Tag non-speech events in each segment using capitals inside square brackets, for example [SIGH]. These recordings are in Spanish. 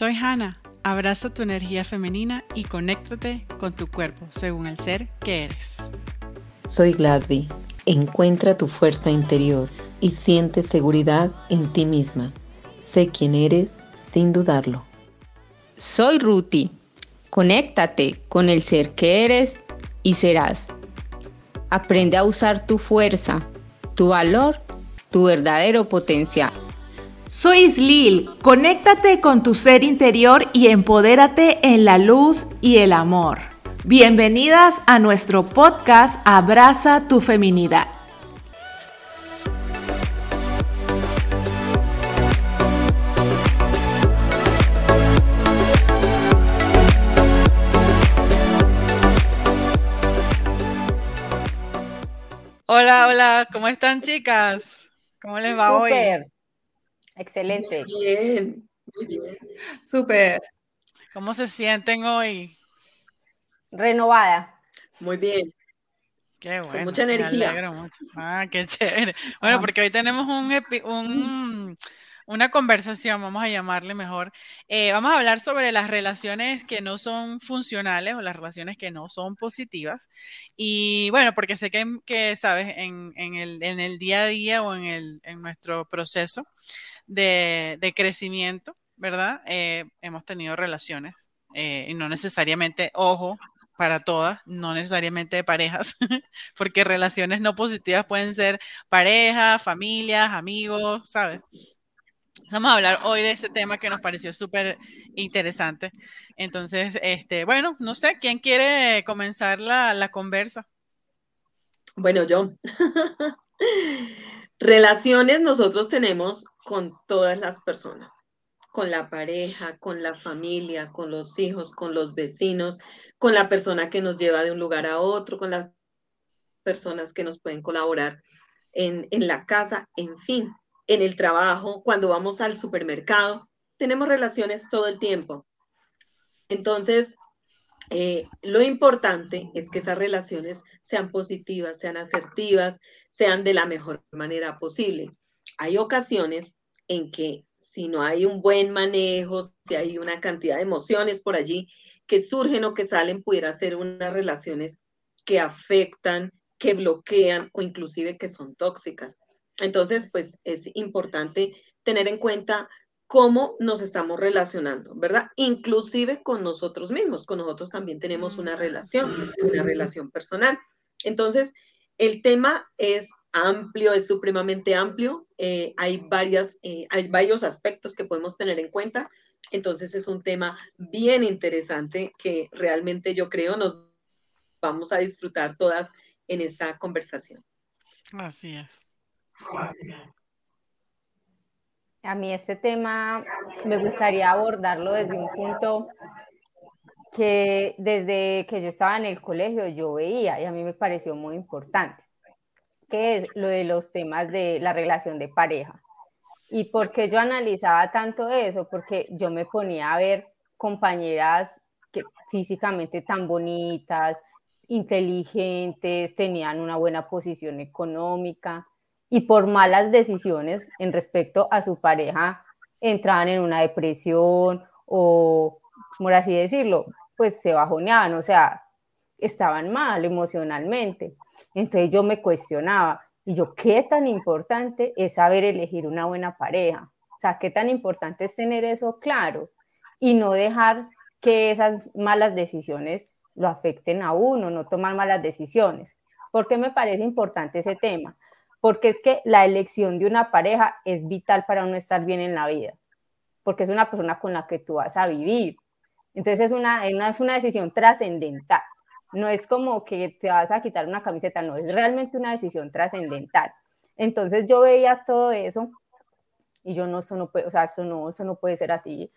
Soy Hannah. Abraza tu energía femenina y conéctate con tu cuerpo según el ser que eres. Soy Gladby. Encuentra tu fuerza interior y siente seguridad en ti misma. Sé quién eres sin dudarlo. Soy Ruti. Conéctate con el ser que eres y serás. Aprende a usar tu fuerza, tu valor, tu verdadero potencial. Soy Islil, conéctate con tu ser interior y empodérate en la luz y el amor. Bienvenidas a nuestro podcast Abraza tu feminidad. Hola, hola, ¿cómo están chicas? ¿Cómo les va hoy? Excelente. Muy bien, muy bien. Súper. ¿Cómo se sienten hoy? Renovada. Muy bien. Qué bueno. Con mucha energía. Me alegro mucho. Ah, qué chévere. Bueno, porque hoy tenemos un, un, una conversación, vamos a llamarle mejor. Eh, vamos a hablar sobre las relaciones que no son funcionales o las relaciones que no son positivas. Y bueno, porque sé que, que sabes, en, en, el, en el día a día o en, el, en nuestro proceso, de, crecimiento, ¿verdad? Eh, hemos tenido relaciones eh, no necesariamente, ojo, para todas, no necesariamente de parejas, [LAUGHS] porque relaciones no positivas pueden ser parejas, familias, amigos, ¿sabes? Vamos a hablar hoy de ese tema que nos pareció súper interesante. Entonces, este, bueno, no sé, ¿quién quiere comenzar la, la conversa? Bueno, yo. [LAUGHS] Relaciones nosotros tenemos con todas las personas, con la pareja, con la familia, con los hijos, con los vecinos, con la persona que nos lleva de un lugar a otro, con las personas que nos pueden colaborar en, en la casa, en fin, en el trabajo, cuando vamos al supermercado. Tenemos relaciones todo el tiempo. Entonces, eh, lo importante es que esas relaciones sean positivas, sean asertivas, sean de la mejor manera posible. Hay ocasiones en que si no hay un buen manejo, si hay una cantidad de emociones por allí que surgen o que salen, pudiera ser unas relaciones que afectan, que bloquean o inclusive que son tóxicas. Entonces, pues es importante tener en cuenta cómo nos estamos relacionando, ¿verdad? Inclusive con nosotros mismos, con nosotros también tenemos una relación, una relación personal. Entonces, el tema es amplio, es supremamente amplio, eh, hay, varias, eh, hay varios aspectos que podemos tener en cuenta, entonces es un tema bien interesante que realmente yo creo nos vamos a disfrutar todas en esta conversación. Así es. Así es. A mí este tema me gustaría abordarlo desde un punto que desde que yo estaba en el colegio yo veía y a mí me pareció muy importante, que es lo de los temas de la relación de pareja. ¿Y por qué yo analizaba tanto eso? Porque yo me ponía a ver compañeras que físicamente tan bonitas, inteligentes, tenían una buena posición económica, y por malas decisiones en respecto a su pareja entraban en una depresión o, por así decirlo, pues se bajoneaban, o sea, estaban mal emocionalmente. Entonces yo me cuestionaba, y yo, ¿qué tan importante es saber elegir una buena pareja? O sea, ¿qué tan importante es tener eso claro y no dejar que esas malas decisiones lo afecten a uno, no tomar malas decisiones? ¿Por qué me parece importante ese tema? porque es que la elección de una pareja es vital para uno estar bien en la vida, porque es una persona con la que tú vas a vivir. Entonces es una, es una decisión trascendental. No es como que te vas a quitar una camiseta, no, es realmente una decisión trascendental. Entonces yo veía todo eso y yo no, eso no puede, o sea, eso no, eso no puede ser así.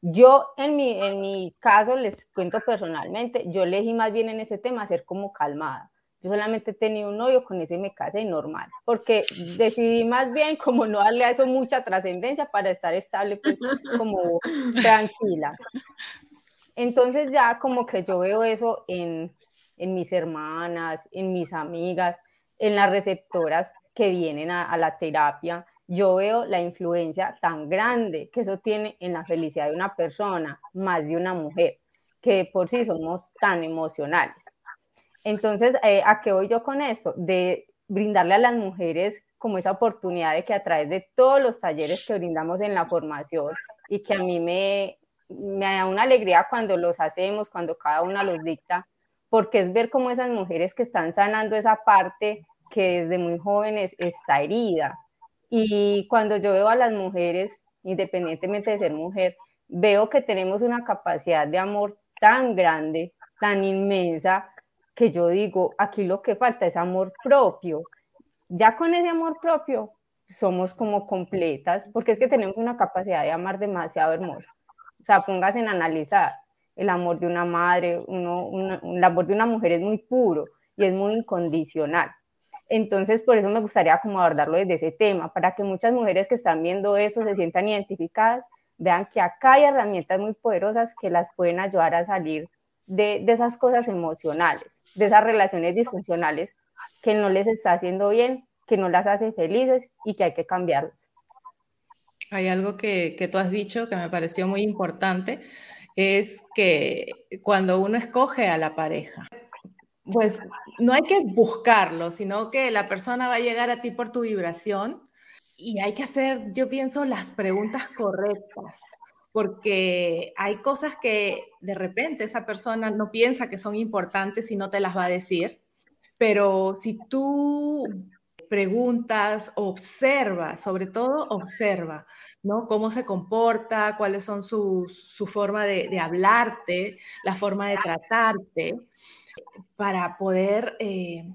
Yo en mi, en mi caso, les cuento personalmente, yo elegí más bien en ese tema ser como calmada yo solamente he tenido un novio, con ese me casé normal, porque decidí más bien como no darle a eso mucha trascendencia para estar estable, pues como tranquila. Entonces ya como que yo veo eso en, en mis hermanas, en mis amigas, en las receptoras que vienen a, la terapia, yo veo la influencia tan grande que eso tiene en la felicidad de una persona, más de una mujer, que por sí somos tan emocionales. Entonces, eh, ¿a qué voy yo con esto? De brindarle a las mujeres como esa oportunidad de que a través de todos los talleres que brindamos en la formación y que a mí me, me da una alegría cuando los hacemos, cuando cada una los dicta, porque es ver cómo esas mujeres que están sanando esa parte que desde muy jóvenes está herida. Y cuando yo veo a las mujeres, independientemente de ser mujer, veo que tenemos una capacidad de amor tan grande, tan inmensa, que yo digo, aquí lo que falta es amor propio. Ya con ese amor propio somos como completas, porque es que tenemos una capacidad de amar demasiado hermosa. Sea, póngase en analizar el amor de una madre, uno, el amor de una mujer es muy puro y es muy incondicional. Entonces, por eso me gustaría como abordarlo desde ese tema, para que muchas mujeres que están viendo eso se sientan identificadas, vean que acá hay herramientas muy poderosas que las pueden ayudar a salir de, de esas cosas emocionales, de esas relaciones disfuncionales que no les está haciendo bien, que no las hace felices y que hay que cambiarlas. Hay algo que, que tú has dicho que me pareció muy importante, es que cuando uno escoge a la pareja, pues no hay que buscarlo, sino que la persona va a llegar a ti por tu vibración y hay que hacer, yo pienso, las preguntas correctas, porque hay cosas que de repente esa persona no piensa que son importantes y no te las va a decir, pero si tú preguntas, observa, sobre todo observa, ¿no? Cómo se comporta, cuáles son sus, su forma de, hablarte, la forma de tratarte, para poder, eh,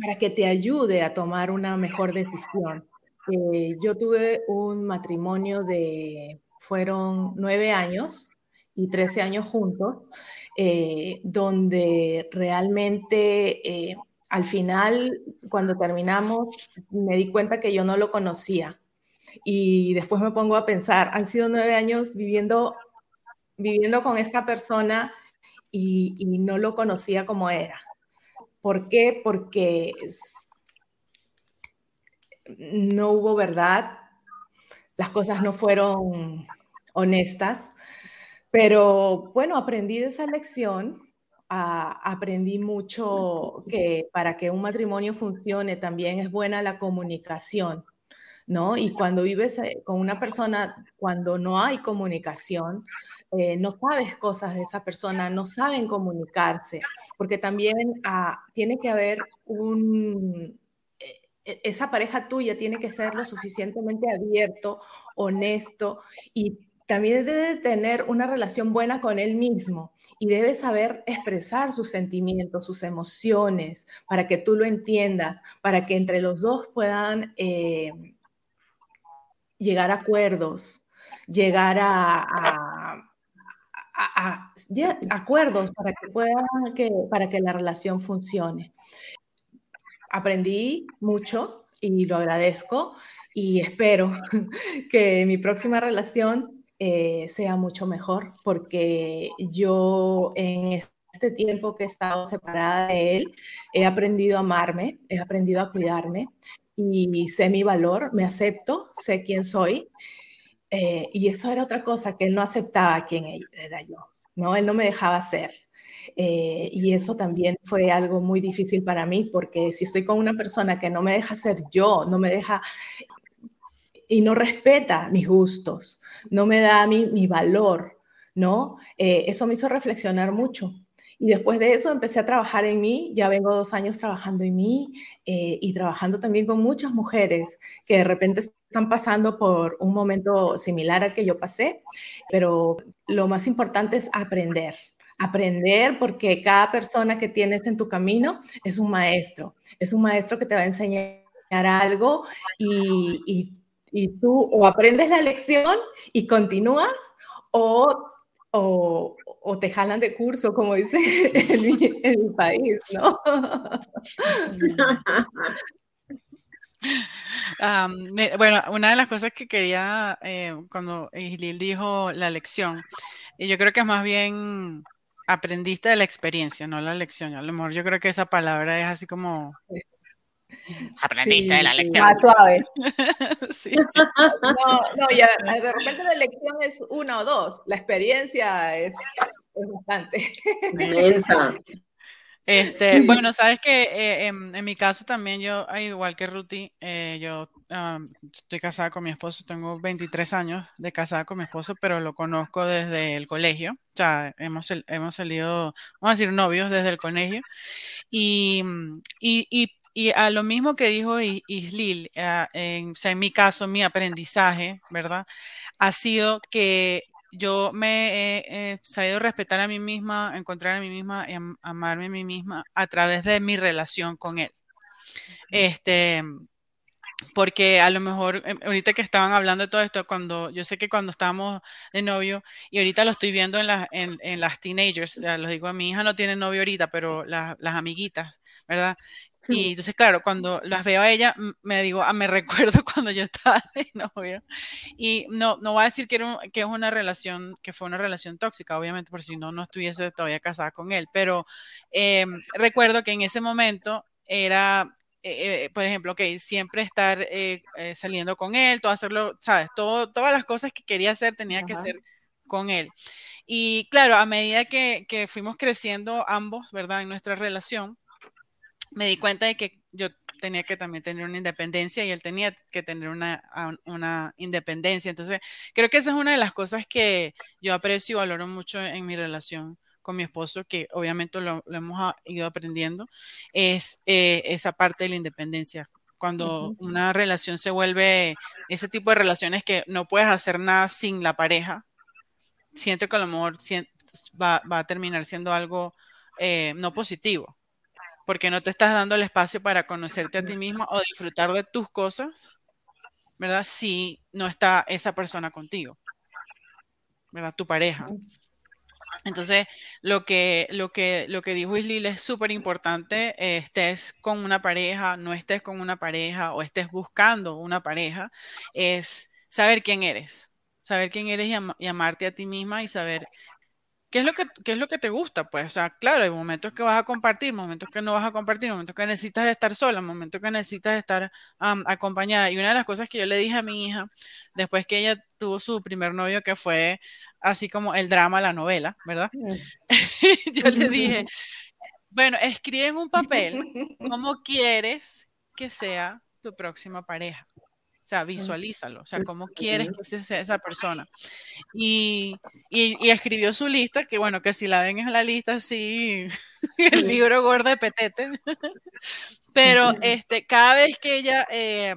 para que te ayude a tomar una mejor decisión. Eh, yo tuve un matrimonio de, fueron nueve años y trece años juntos, eh, donde realmente al final, cuando terminamos, me di cuenta que yo no lo conocía. Y después me pongo a pensar, han sido nueve años viviendo, viviendo con esta persona y, no lo conocía como era. ¿Por qué? Porque no hubo verdad, las cosas no fueron honestas, pero bueno, aprendí de esa lección aprendí mucho que para que un matrimonio funcione también es buena la comunicación, ¿no? Y cuando vives eh, con una persona, cuando no hay comunicación, eh, no sabes cosas de esa persona, no saben comunicarse, porque también ah, tiene que haber un... E, e, esa pareja tuya tiene que ser lo suficientemente abierto, honesto y también debe tener una relación buena con él mismo y debe saber expresar sus sentimientos, sus emociones, para que tú lo entiendas, para que entre los dos puedan eh, llegar a acuerdos, llegar a, acuerdos para que, puedan, que, para que la relación funcione. Aprendí mucho y lo agradezco y espero [LAUGHS] que mi próxima relación eh, sea mucho mejor, porque yo en este tiempo que he estado separada de él, he aprendido a amarme, he aprendido a cuidarme y sé mi valor, me acepto, sé quién soy. Eh, y eso era otra cosa, que él no aceptaba quién era yo, ¿no? Él no me dejaba ser. Eh, y eso también fue algo muy difícil para mí, porque si estoy con una persona que no me deja ser yo, no me deja y no respeta mis gustos, no me da a mí mi valor, ¿no? Eh, eso me hizo reflexionar mucho. Y después de eso empecé a trabajar en mí, ya vengo dos años trabajando en mí eh, y trabajando también con muchas mujeres que de repente están pasando por un momento similar al que yo pasé, pero lo más importante es aprender, aprender porque cada persona que tienes en tu camino es un maestro, es un maestro que te va a enseñar algo y, y y tú o aprendes la lección y continúas o, o, o te jalan de curso, como dice [LAUGHS] en mi, país, ¿no? [LAUGHS] bueno, una de las cosas que quería eh, cuando Islil dijo la lección, y yo creo que más bien aprendiste de la experiencia, no la lección. A lo mejor yo creo que esa palabra es así como Aprendiste de la lección. Más suave. [LAUGHS] sí. No, no, ya, de repente la lección es una o dos. La experiencia es, es bastante. Inmensa. Este, bueno, sabes que eh, en, mi caso también yo, igual que Ruti, eh, yo estoy casada con mi esposo, tengo 23 años de casada con mi esposo, pero lo conozco desde el colegio, o sea, hemos, hemos salido, vamos a decir, novios desde el colegio, y, y, y, a lo mismo que dijo Islil, en, o sea, en mi caso, mi aprendizaje, ¿verdad? Ha sido que yo me he sabido respetar a mí misma, encontrar a mí misma y amarme a mí misma a través de mi relación con él. Este, porque a lo mejor, em, ahorita que estaban hablando de todo esto, cuando yo sé que cuando estábamos de novio, y ahorita lo estoy viendo en, en, las teenagers, ya los digo, mi hija no tiene novio ahorita, pero las amiguitas, ¿verdad? Y [LAUGHS] entonces, claro, cuando las veo a ella, me digo, ah, me [LAUGHS] recuerdo cuando yo estaba de novio. Y no, no voy a decir que, era que es una relación, que fue una relación tóxica, obviamente, por si no, no estuviese todavía casada con él. Pero em, recuerdo que en ese momento era, eh, eh, por ejemplo, que siempre estar eh, saliendo con él, todo hacerlo, ¿sabes? Todo, todas las cosas que quería hacer tenía que ser con él. Y claro, a medida que, que fuimos creciendo ambos, ¿verdad? En nuestra relación, me di cuenta de que yo tenía que también tener una independencia y él tenía que tener una, una, independencia. Entonces, creo que esa es una de las cosas que yo aprecio y valoro mucho en mi relación con mi esposo, que obviamente lo, hemos ido aprendiendo, es eh, esa parte de la independencia. Cuando una relación se vuelve ese tipo de relaciones que no puedes hacer nada sin la pareja, siento que a lo mejor va, va a terminar siendo algo eh, no positivo porque no te estás dando el espacio para conocerte a ti mismo o disfrutar de tus cosas, ¿verdad? Si no está esa persona contigo, ¿verdad? Tu pareja. Entonces, lo que, lo que, lo que dijo Islil es súper importante, estés con una pareja, no estés con una pareja o estés buscando una pareja, es saber quién eres, saber quién eres y amarte a ti misma y saber ¿Qué es, lo que, es lo que te gusta? Pues, o sea, claro, hay momentos que vas a compartir, momentos que no vas a compartir, momentos que necesitas estar sola, momentos que necesitas estar acompañada. Y una de las cosas que yo le dije a mi hija, después que ella tuvo su primer novio, que fue así como el drama, la novela, ¿verdad? [LAUGHS] Yo le dije, [LAUGHS] bueno, escribe en un papel [LAUGHS] cómo quieres que sea tu próxima pareja sea, visualízalo, o sea, cómo quieres que sea esa persona. Y, y, escribió su lista, que bueno, que si la ven en la lista, sí, [LAUGHS] el libro gordo de Petete. [LAUGHS] Pero este, cada vez que ella, eh,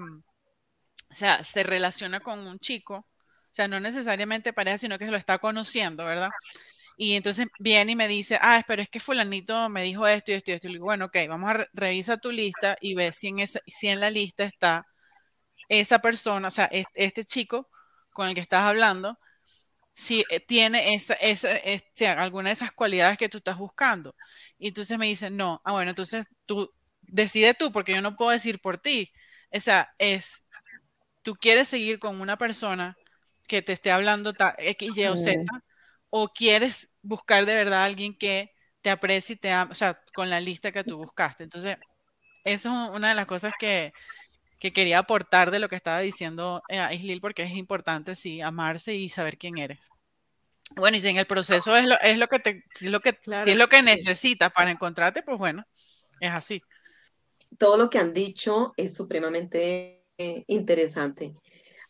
o sea, se relaciona con un chico, o sea, no necesariamente pareja, sino que se lo está conociendo, ¿verdad? Y entonces viene y me dice, ah, pero es que fulanito me dijo esto y esto y esto. Y le digo, bueno, ok, vamos a revisar tu lista y ve si en, esa, si en la lista está esa persona, o sea, este chico con el que estás hablando, si eh, tiene esa, esa, alguna de esas cualidades que tú estás buscando. Y entonces me dicen, no, ah, bueno, entonces tú decide tú, porque yo no puedo decir por ti. O sea, es, tú quieres seguir con una persona que te esté hablando X, Y o Z, o quieres buscar de verdad a alguien que te aprecie y te ama, o sea, con la lista que tú buscaste. Entonces, eso es una de las cosas que, que quería aportar de lo que estaba diciendo eh, Islil, porque es importante, sí, amarse y saber quién eres. Bueno, y si en el proceso es lo, es lo que te, si es lo que, es lo que necesitas para encontrarte, pues bueno, es así. Todo lo que han dicho es supremamente eh, interesante.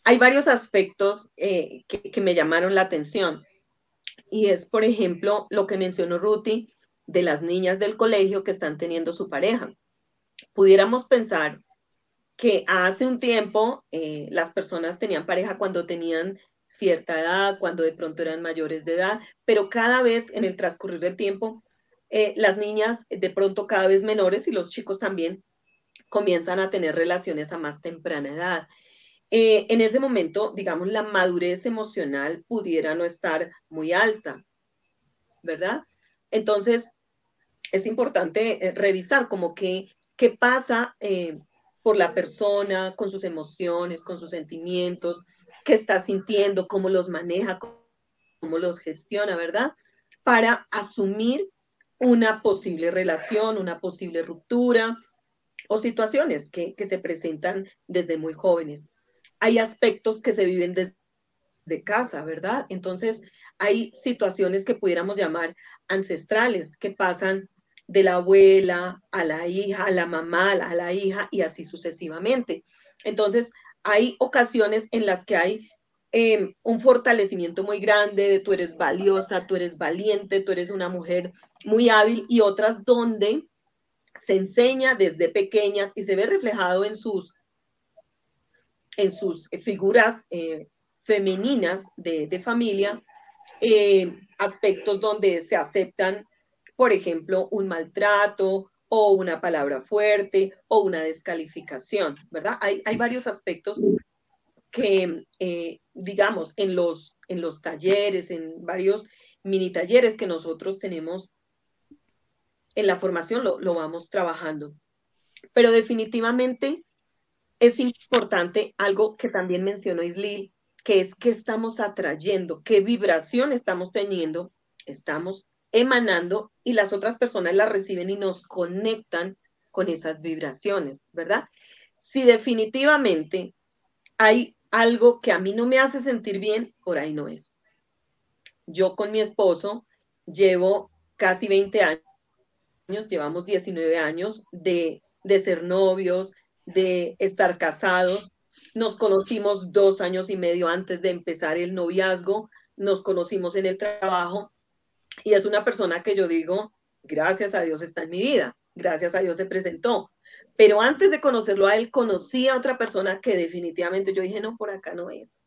Hay varios aspectos eh, que, que, me llamaron la atención. Y es, por ejemplo, lo que mencionó Ruti de las niñas del colegio que están teniendo su pareja. Pudiéramos pensar que hace un tiempo eh, las personas tenían pareja cuando tenían cierta edad, cuando de pronto eran mayores de edad, pero cada vez en el transcurrir del tiempo, eh, las niñas de pronto cada vez menores y los chicos también comienzan a tener relaciones a más temprana edad. Eh, en ese momento, digamos, la madurez emocional pudiera no estar muy alta, ¿verdad? Entonces, es importante revisar como que qué pasa por la persona, con sus emociones, con sus sentimientos, qué está sintiendo, cómo los maneja, cómo los gestiona, ¿verdad? Para asumir una posible relación, una posible ruptura o situaciones que, que se presentan desde muy jóvenes. Hay aspectos que se viven desde casa, ¿verdad? Entonces, hay situaciones que pudiéramos llamar ancestrales, que pasan de la abuela a la hija, a la mamá, a la hija y así sucesivamente. Entonces, hay ocasiones en las que hay em, un fortalecimiento muy grande de tú eres valiosa, tú eres valiente, tú eres una mujer muy hábil y otras donde se enseña desde pequeñas y se ve reflejado en sus, en sus figuras eh, femeninas de, familia, eh, aspectos donde se aceptan, por ejemplo, un maltrato o una palabra fuerte o una descalificación, ¿verdad? Hay, hay varios aspectos que, eh, digamos, en los, en los talleres, en varios mini talleres que nosotros tenemos en la formación, lo, lo vamos trabajando. Pero definitivamente es importante algo que también mencionó Islil, que es que estamos atrayendo, qué vibración estamos teniendo, estamos emanando y las otras personas las reciben y nos conectan con esas vibraciones, ¿verdad? Si definitivamente hay algo que a mí no me hace sentir bien, por ahí no es. Yo con mi esposo llevo casi 20 años, llevamos 19 años de, de ser novios, de estar casados, nos conocimos dos años y medio antes de empezar el noviazgo, nos conocimos en el trabajo y es una persona que yo digo, gracias a Dios está en mi vida, gracias a Dios se presentó. Pero antes de conocerlo a él, conocí a otra persona que definitivamente yo dije, no, por acá no es.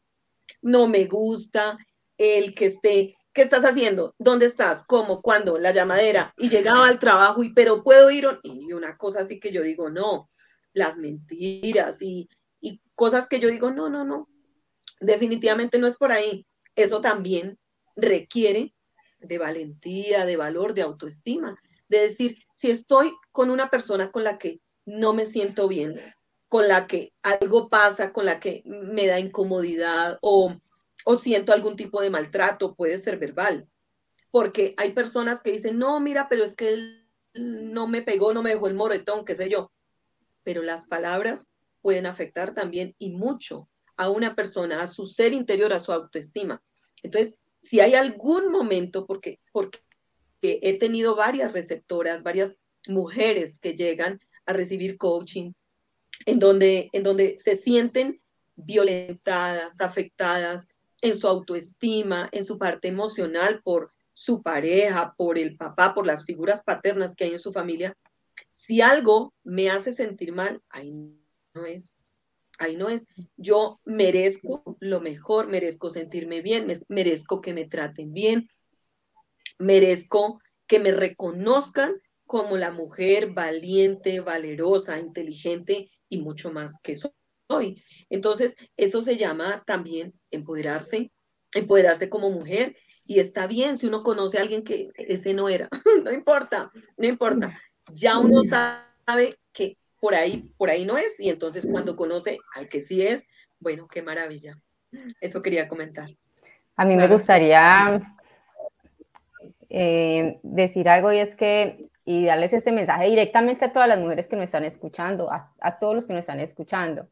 No me gusta el que esté, ¿qué estás haciendo? ¿Dónde estás? ¿Cómo? ¿Cuándo? La llamadera. Y llegaba al trabajo y, pero puedo ir. Y una cosa así que yo digo, no, las mentiras y y cosas que yo digo, no, no, no, definitivamente no es por ahí. Eso también requiere de valentía, de valor, de autoestima, de decir, si estoy con una persona con la que no me siento bien, con la que algo pasa, con la que me da incomodidad o, o siento algún tipo de maltrato, puede ser verbal, porque hay personas que dicen, no, mira, pero es que él no me pegó, no me dejó el moretón, qué sé yo, pero las palabras pueden afectar también y mucho a una persona, a su ser interior, a su autoestima. Entonces, si hay algún momento, porque, porque he tenido varias receptoras, varias mujeres que llegan a recibir coaching, en donde, en donde se sienten violentadas, afectadas en su autoestima, en su parte emocional por su pareja, por el papá, por las figuras paternas que hay en su familia, si algo me hace sentir mal, ahí no es. Ahí no es. Yo merezco lo mejor, merezco sentirme bien, merezco que me traten bien, merezco que me reconozcan como la mujer valiente, valerosa, inteligente y mucho más que soy. Entonces, eso se llama también empoderarse, empoderarse como mujer. Y está bien si uno conoce a alguien que ese no era, [LAUGHS] no importa, no importa. Ya uno sabe que por ahí, por ahí no es, y entonces cuando conoce al que sí es, bueno, qué maravilla. Eso quería comentar. A mí me gustaría eh, decir algo y es que, y darles este mensaje directamente a todas las mujeres que nos están escuchando, a, todos los que nos están escuchando.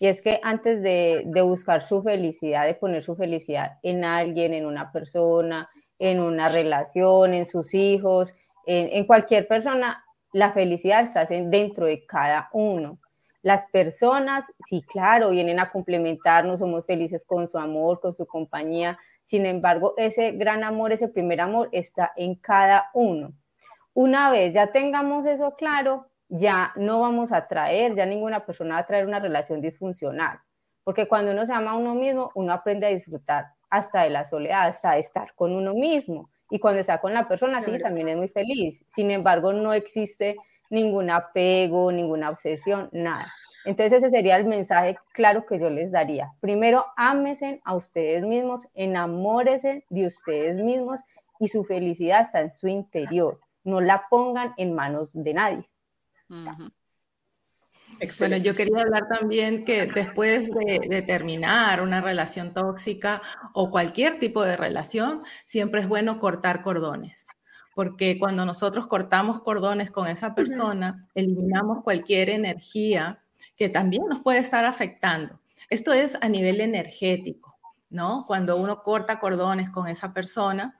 Y es que antes de, buscar su felicidad, de poner su felicidad en alguien, en una persona, en una relación, en sus hijos, en cualquier persona, la felicidad está dentro de cada uno. Las personas, sí, claro, vienen a complementarnos, somos felices con su amor, con su compañía. Sin embargo, ese gran amor, ese primer amor está en cada uno. Una vez ya tengamos eso claro, ya no vamos a traer, ya ninguna persona va a traer una relación disfuncional. Porque cuando uno se ama a uno mismo, uno aprende a disfrutar hasta de la soledad, hasta de estar con uno mismo. Y cuando está con la persona, sí, también es muy feliz. Sin embargo, no existe ningún apego, ninguna obsesión, nada. Entonces ese sería el mensaje claro que yo les daría. Primero, ámesen a ustedes mismos, enamórese de ustedes mismos y su felicidad está en su interior. No la pongan en manos de nadie. Bueno, yo quería hablar también que después de, terminar una relación tóxica o cualquier tipo de relación, siempre es bueno cortar cordones porque cuando nosotros cortamos cordones con esa persona, eliminamos cualquier energía que también nos puede estar afectando. Esto es a nivel energético, ¿no? Cuando uno corta cordones con esa persona,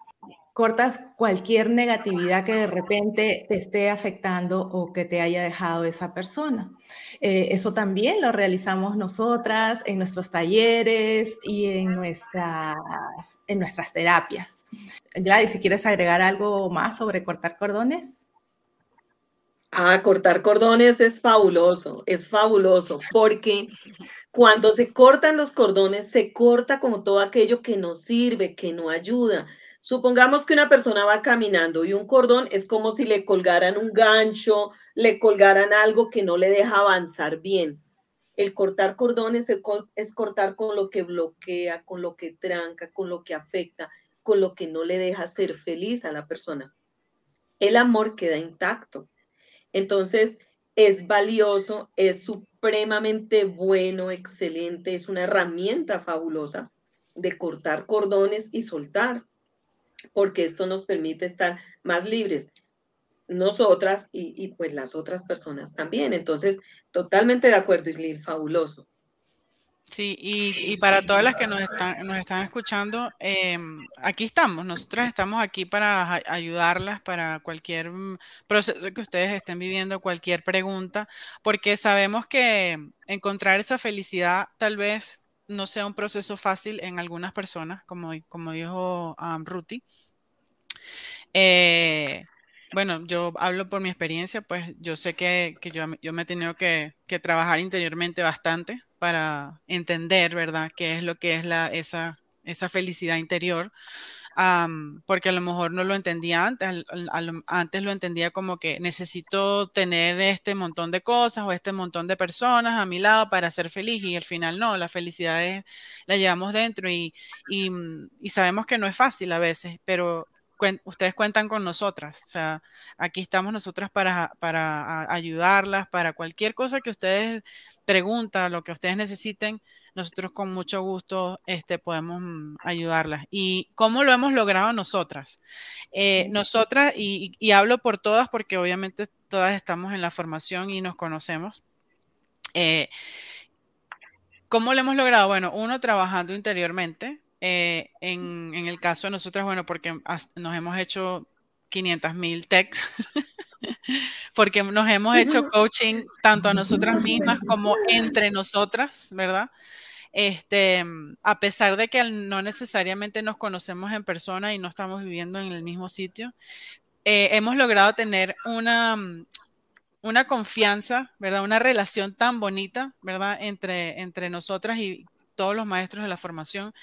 cortas cualquier negatividad que de repente te esté afectando o que te haya dejado esa persona. Eh, eso también lo realizamos nosotras en nuestros talleres y en nuestras, en nuestras terapias. Gladys, si quieres agregar algo más sobre cortar cordones. Ah, cortar cordones es fabuloso, es fabuloso, porque cuando se cortan los cordones, se corta como todo aquello que no sirve, que no ayuda. Supongamos que una persona va caminando y un cordón es como si le colgaran un gancho, le colgaran algo que no le deja avanzar bien. El cortar cordones es, cortar con lo que bloquea, con lo que tranca, con lo que afecta, con lo que no le deja ser feliz a la persona. El amor queda intacto. Entonces, es valioso, es supremamente bueno, excelente, es una herramienta fabulosa de cortar cordones y soltar porque esto nos permite estar más libres, nosotras y, pues las otras personas también. Entonces, totalmente de acuerdo, Islil, fabuloso. Sí, y, para todas las que nos están, nos están escuchando, em, aquí estamos, nosotras estamos aquí para ayudarlas para cualquier mm, proceso que ustedes estén viviendo, cualquier pregunta, porque sabemos que encontrar esa felicidad tal vez no sea un proceso fácil en algunas personas, como, como dijo um, Ruti. Eh, bueno, yo hablo por mi experiencia, pues yo sé que, yo, yo, me he tenido que, que, trabajar interiormente bastante para entender, ¿verdad?, qué es lo que es la, esa, esa felicidad interior porque a lo mejor no lo entendía antes, antes lo entendía como que necesito tener este montón de cosas o este montón de personas a mi lado para ser feliz y al final no, la felicidad la llevamos dentro y, y, sabemos que no es fácil a veces, pero ustedes cuentan con nosotras, o sea, aquí estamos nosotras para, para ayudarlas, para cualquier cosa que ustedes preguntan, lo que ustedes necesiten, nosotros con mucho gusto este, podemos mm, ayudarlas. ¿Y cómo lo hemos logrado nosotras? Eh, nosotras, y, hablo por todas porque obviamente todas estamos en la formación y nos conocemos. Eh, ¿Cómo lo hemos logrado? Bueno, uno trabajando interiormente. Eh, en, en, el caso de nosotras, bueno, porque nos hemos hecho 500 mil techs, [LAUGHS] porque nos hemos hecho coaching tanto a nosotras mismas como entre nosotras, ¿verdad? Este, a pesar de que no necesariamente nos conocemos en persona y no estamos viviendo en el mismo sitio, eh, hemos logrado tener una, una confianza, ¿verdad? Una relación tan bonita, ¿verdad? Entre, entre nosotras y todos los maestros de la formación,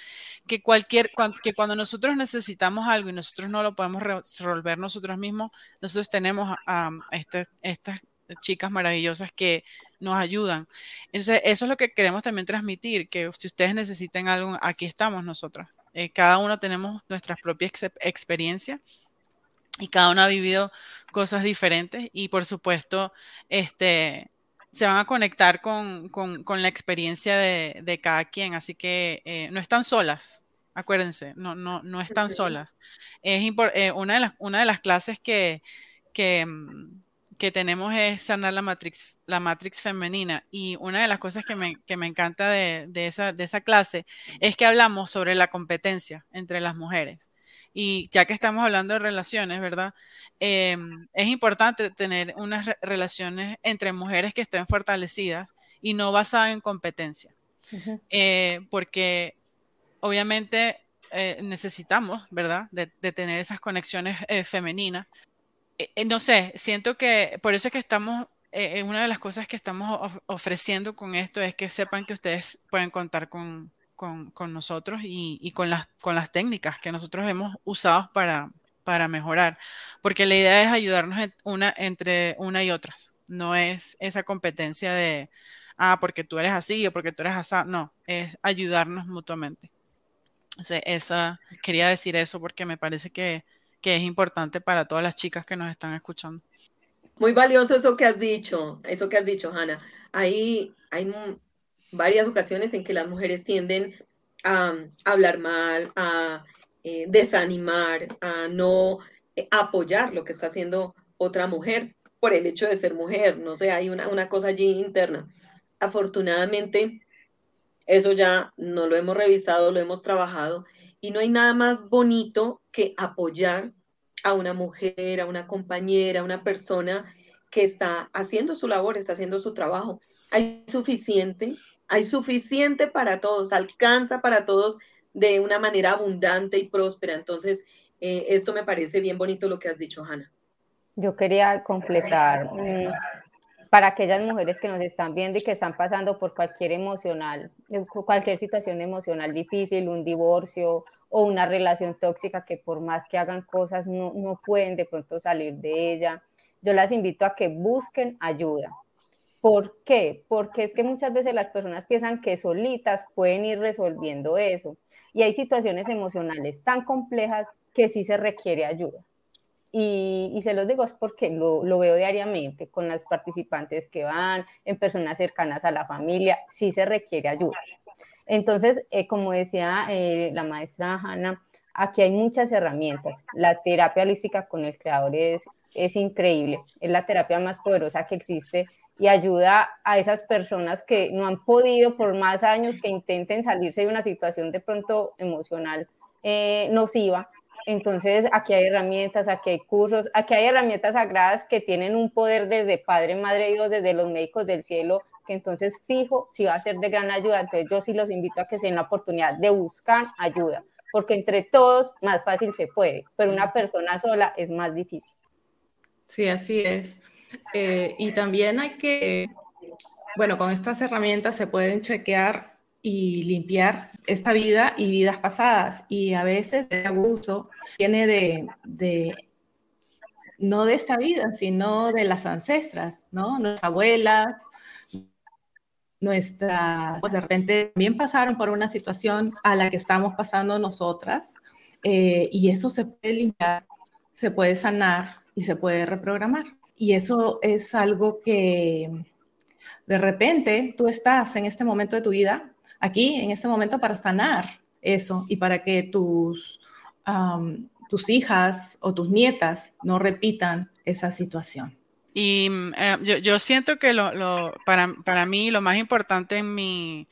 que cualquier, que cuando nosotros necesitamos algo y nosotros no lo podemos resolver nosotros mismos, nosotros tenemos a, este, estas chicas maravillosas que nos ayudan. Entonces, eso es lo que queremos también transmitir, que si ustedes necesitan algo, aquí estamos nosotros. Eh, cada uno tenemos nuestras propias experiencias y cada uno ha vivido cosas diferentes y por supuesto, este, se van a conectar con, la experiencia de, cada quien, así que eh, no están solas, acuérdense, no, no, no están solas. Es eh, una, de las, una de las clases que, que mm, que tenemos es sanar la matrix, la matrix femenina. Y una de las cosas que me, que me encanta de, de, esa, de esa clase es que hablamos sobre la competencia entre las mujeres. Y ya que estamos hablando de relaciones, ¿verdad? Em, es importante tener unas relaciones entre mujeres que estén fortalecidas y no basadas en competencia. Eh, porque obviamente eh, necesitamos, ¿verdad? De, de, tener esas conexiones eh, femeninas eh, eh, no sé, siento que por eso es que estamos, eh, una de las cosas que estamos ofreciendo con esto es que sepan que ustedes pueden contar con, nosotros y, con, las, con técnicas que nosotros hemos usado para, mejorar, porque la idea es ayudarnos entre una y otras, no es esa competencia de, ah, porque tú eres así o porque tú eres así, no, es ayudarnos mutuamente. Esa, quería decir eso porque me parece que que es importante para todas las chicas que nos están escuchando. Muy valioso eso que has dicho, eso que has dicho, Hanna. Hay, hay varias ocasiones en que las mujeres tienden a, hablar mal, a eh, desanimar, a no eh, apoyar lo que está haciendo otra mujer por el hecho de ser mujer, no sé, hay una, una cosa allí interna. Afortunadamente, eso ya no lo hemos revisado, lo hemos trabajado y no hay nada más bonito que apoyar a una mujer, a una compañera, a una persona que está haciendo su labor, está haciendo su trabajo. Hay suficiente, hay suficiente para todos, alcanza para todos de una manera abundante y próspera. Entonces, eh, esto me parece bien bonito lo que has dicho, Hanna. Yo quería completar mm, para aquellas mujeres que nos están viendo y que están pasando por cualquier emocional, cualquier situación emocional difícil, un divorcio o una relación tóxica que por más que hagan cosas no, no pueden de pronto salir de ella. Yo las invito a que busquen ayuda. ¿Por qué? Porque es que muchas veces las personas piensan que solitas pueden ir resolviendo eso. Y hay situaciones emocionales tan complejas que sí se requiere ayuda. Y, se los digo es porque lo, veo diariamente con las participantes que van, en personas cercanas a la familia, sí se requiere ayuda. Entonces, eh, como decía eh, la maestra Hanna, aquí hay muchas herramientas. La terapia holística con el creador es, es increíble, es la terapia más poderosa que existe y ayuda a esas personas que no han podido por más años que intenten salirse de una situación de pronto emocional eh, nociva. Entonces, aquí hay herramientas, aquí hay cursos, aquí hay herramientas sagradas que tienen un poder desde Padre, Madre Dios, desde los médicos del cielo, que entonces fijo si va a ser de gran ayuda. Entonces, yo sí los invito a que se den la oportunidad de buscar ayuda, porque entre todos más fácil se puede, pero una persona sola es más difícil. Sí, así es. Eh, y también hay que, bueno, con estas herramientas se pueden chequear y limpiar esta vida y vidas pasadas. Y a veces el abuso viene de, de no de esta vida, sino de las ancestras, ¿no? Nuestras abuelas, nuestras, pues de repente también pasaron por una situación a la que estamos pasando nosotras eh, y eso se puede limpiar, se puede sanar y se puede reprogramar. Y eso es algo que de repente tú estás en este momento de tu vida, aquí, en este momento, para sanar eso y para que tus, tus hijas o tus nietas no repitan esa situación. Y eh, yo, siento que lo, para, para, mí lo más importante en mi,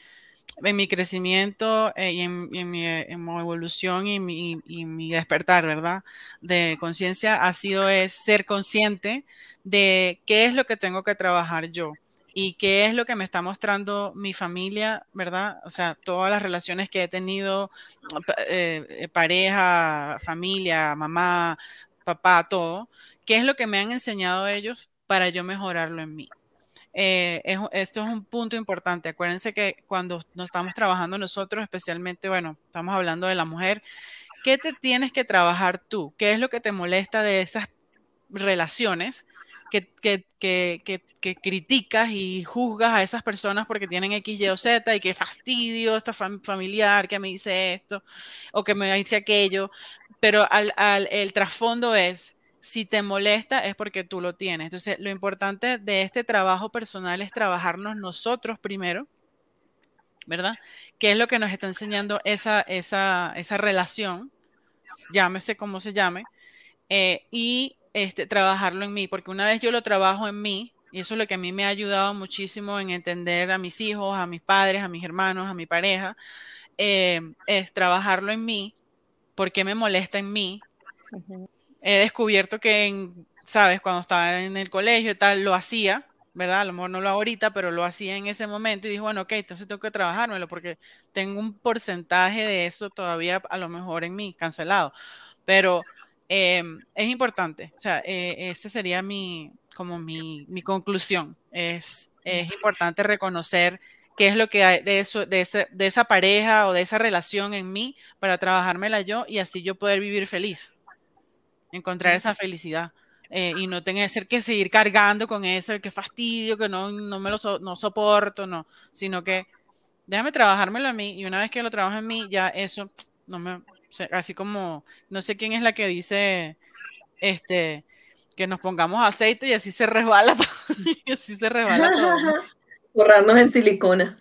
en mi crecimiento eh, y, en, mi, evolución y mi, mi, despertar, ¿verdad? De conciencia ha sido es ser consciente de qué es lo que tengo que trabajar yo y qué es lo que me está mostrando mi familia, ¿verdad? O sea, todas las relaciones que he tenido, eh, eh, pareja, familia, mamá, papá, todo, qué es lo que me han enseñado ellos para yo mejorarlo en mí. Eh, esto es un punto importante. Acuérdense que cuando nos estamos trabajando nosotros, especialmente, bueno, estamos hablando de la mujer, ¿qué te tienes que trabajar tú? ¿Qué es lo que te molesta de esas relaciones que, que, que, que criticas y juzgas a esas personas porque tienen X, Y o Z y que fastidio esta familiar que me dice esto o que me dice aquello? Pero al, al, el trasfondo es si te molesta es porque tú lo tienes. Entonces, lo importante de este trabajo personal es trabajarnos nosotros primero, ¿verdad? ¿Qué es lo que nos está enseñando esa, esa, esa relación? Llámese como se llame. Eh, y este, trabajarlo en mí, porque una vez yo lo trabajo en mí, y eso es lo que a mí me ha ayudado muchísimo en entender a mis hijos, a mis padres, a mis hermanos, a mi pareja, eh, es trabajarlo en mí, porque me molesta en mí, he descubierto que, sabes, cuando estaba en el colegio y tal, lo hacía, ¿verdad? A lo mejor no lo hago ahorita, pero lo hacía en ese momento y dije, bueno, ok, entonces tengo que trabajármelo porque tengo un porcentaje de eso todavía a lo mejor en mí, cancelado. Pero em, es importante, o sea, eh, esa sería mi, como mi, mi conclusión. Es, es importante reconocer qué es lo que hay de, eso, de, ese, de esa pareja o de esa relación en mí para trabajármela yo y así yo poder vivir feliz encontrar esa felicidad. Eh, y no tener que seguir cargando con eso, que fastidio, que no, no me lo no soporto, no, sino que déjame trabajármelo a mí y una vez que lo trabajo en mí, ya eso no me, así como, no sé quién es la que dice, este, que nos pongamos aceite y así se resbala [LAUGHS] todo, y así se resbala todo. Borrarnos [LAUGHS] en silicona.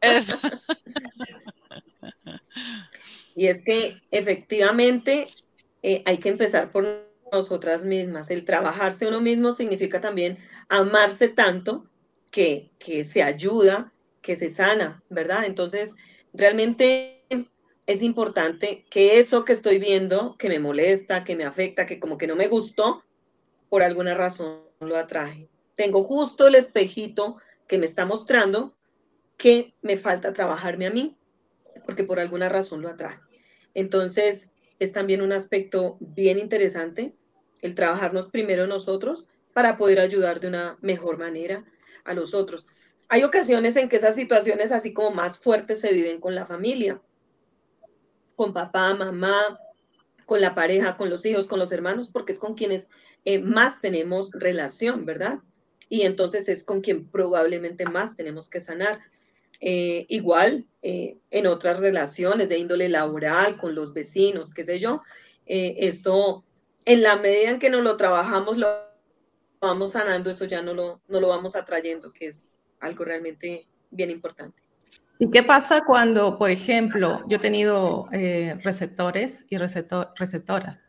Eso. [LAUGHS] y es que efectivamente eh, hay que empezar por nosotras mismas. El trabajarse uno mismo significa también amarse tanto que, que se ayuda, que se sana, ¿verdad? Entonces, realmente es importante que eso que estoy viendo, que me molesta, que me afecta, que como que no me gustó, por alguna razón lo atraje. Tengo justo el espejito que me está mostrando que me falta trabajarme a mí, porque por alguna razón lo atraje. Entonces, es también un aspecto bien interesante el trabajarnos primero nosotros para poder ayudar de una mejor manera a los otros. Hay ocasiones en que esas situaciones así como más fuertes se viven con la familia, con papá, mamá, con la pareja, con los hijos, con los hermanos, porque es con quienes eh, más tenemos relación, ¿verdad? Y entonces es con quien probablemente más tenemos que sanar. Eh, igual eh, en otras relaciones de índole laboral, con los vecinos, qué sé yo, esto en la medida en que nos lo trabajamos, lo vamos sanando, eso ya no lo, no lo vamos atrayendo, que es algo realmente bien importante. ¿Y qué pasa cuando, por ejemplo, yo he tenido eh, receptores y receptoras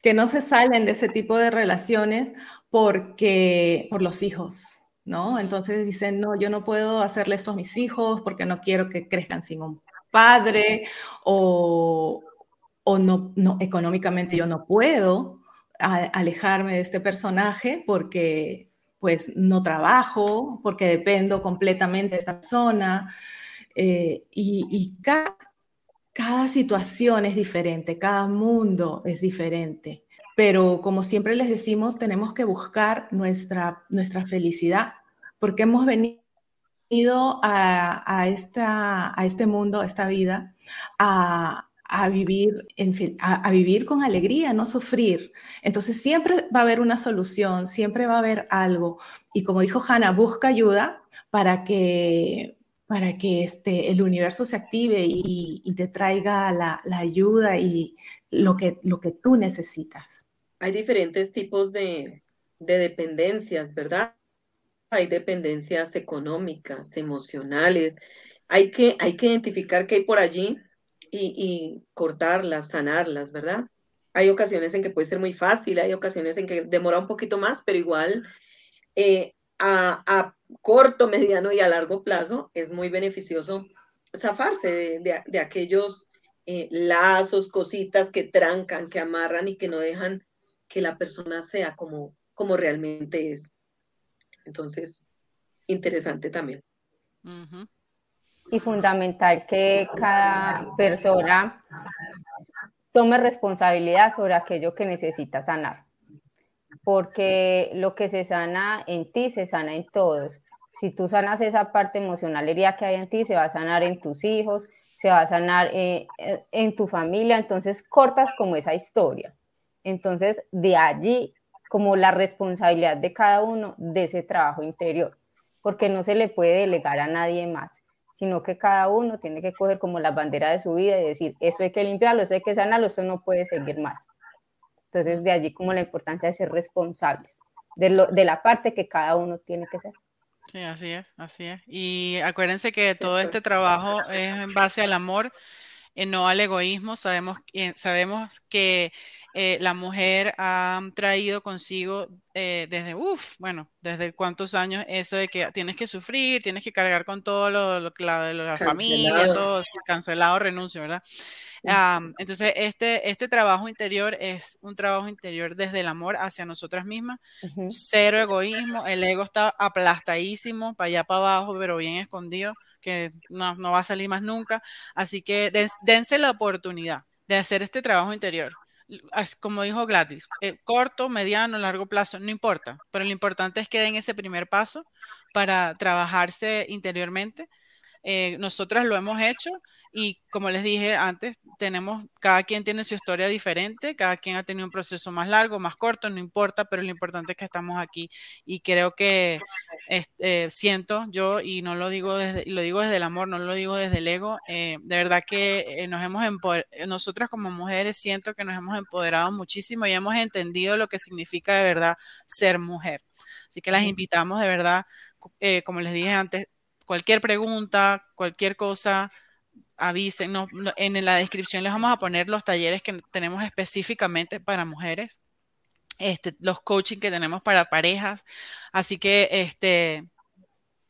que no se salen de ese tipo de relaciones porque por los hijos, ¿no? Entonces dicen, no, yo no puedo hacerle esto a mis hijos porque no quiero que crezcan sin un padre o, o no, no, económicamente yo no puedo alejarme de este personaje porque pues no trabajo, porque dependo completamente de esta persona. Eh, y, cada, cada situación es diferente, cada mundo es diferente. Pero como siempre les decimos, tenemos que buscar nuestra, nuestra felicidad, porque hemos venido a, a, esta, a este mundo, a esta vida, a, a vivir, en fin, a, vivir con alegría, no sufrir. Entonces siempre va a haber una solución, siempre va a haber algo. Y como dijo Hannah, busca ayuda para que, para que este, el universo se active y, te traiga la, ayuda y lo que, lo que tú necesitas. Hay diferentes tipos de, de dependencias, ¿verdad? Hay dependencias económicas, emocionales. Hay que, hay que identificar qué hay por allí y, cortarlas, sanarlas, ¿verdad? Hay ocasiones en que puede ser muy fácil, hay ocasiones en que demora un poquito más, pero igual eh, a, corto, mediano y a largo plazo es muy beneficioso zafarse de, aquellos eh, lazos, cositas que trancan, que amarran y que no dejan que la persona sea como, como realmente es. Entonces, interesante también y fundamental que cada persona tome responsabilidad sobre aquello que necesita sanar. Porque lo que se sana en ti se sana en todos. Si tú sanas esa parte emocional que hay en ti, se va a sanar en tus hijos, se va a sanar eh, eh, en tu familia. Entonces cortas como esa historia. Entonces de allí como la responsabilidad de cada uno de ese trabajo interior, porque no se le puede delegar a nadie más sino que cada uno tiene que coger como la bandera de su vida y decir, esto hay que limpiarlo, esto hay que sanarlo, esto no puede seguir más. Entonces, de allí como la importancia de ser responsables de, lo, de la parte que cada uno tiene que ser. Sí, así es, así es. Y acuérdense que todo este trabajo es en base al amor, y no al egoísmo. Sabemos, sabemos que eh, la mujer ha traído consigo eh, desde, uff, bueno, desde cuántos años eso de que tienes que sufrir, tienes que cargar con todo lo, lo, de la familia, todo cancelado, renuncio, ¿verdad? entonces, este, este trabajo interior es un trabajo interior desde el amor hacia nosotras mismas, cero egoísmo, el ego está aplastadísimo, para allá para abajo, pero bien escondido, que no, no va a salir más nunca. Así que dense la oportunidad de hacer este trabajo interior como dijo Gladys, eh, corto, mediano, largo plazo, no importa, pero lo importante es que den ese primer paso para trabajarse interiormente. Eh, nosotras lo hemos hecho y como les dije antes, tenemos, cada quien tiene su historia diferente, cada quien ha tenido un proceso más largo, más corto, no importa, pero lo importante es que estamos aquí y creo que este, siento yo, y no lo digo desde, lo digo desde el amor, no lo digo desde el ego, eh, de verdad que eh, nos hemos nosotras como mujeres siento que nos hemos empoderado muchísimo y hemos entendido lo que significa de verdad ser mujer. Así que las invitamos de verdad, como les dije antes, cualquier pregunta, cualquier cosa, avisen, en la descripción les vamos a poner los talleres que tenemos específicamente para mujeres. este, los coaching que tenemos para parejas. Así que este,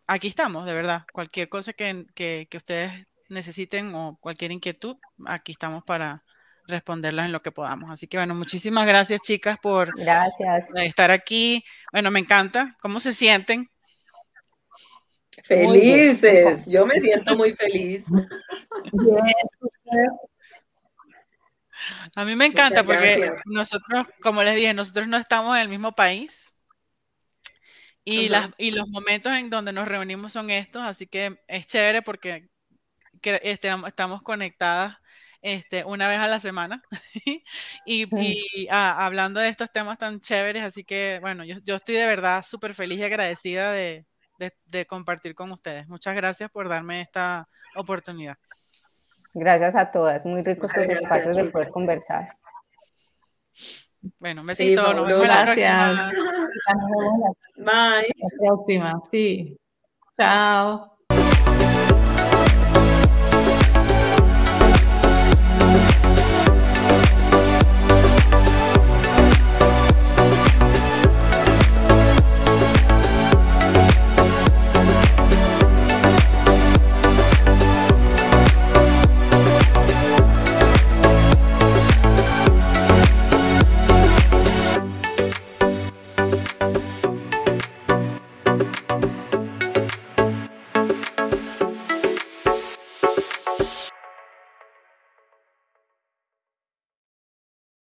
aquí estamos, de verdad. Cualquier cosa que, que, que ustedes necesiten o cualquier inquietud, aquí estamos para responderlas en lo que podamos. Así que bueno, muchísimas gracias chicas por gracias. estar aquí. Bueno, me encanta. ¿Cómo se sienten? Felices, yo me siento muy feliz. A mí me encanta porque nosotros, como les dije, nosotros no estamos en el mismo país. Y, las, y los momentos en donde nos reunimos son estos, así que es chévere porque este, estamos conectadas este, una vez a la semana. [LAUGHS] Y, y ah, hablando de estos temas tan chéveres, así que bueno, yo, yo estoy de verdad súper feliz y agradecida de, de, compartir con ustedes. Muchas gracias por darme esta oportunidad. Gracias a todas, muy ricos estos espacios de poder conversar. Bueno, un besito, sí, nos vemos gracias. Bye. La próxima, sí. Chao.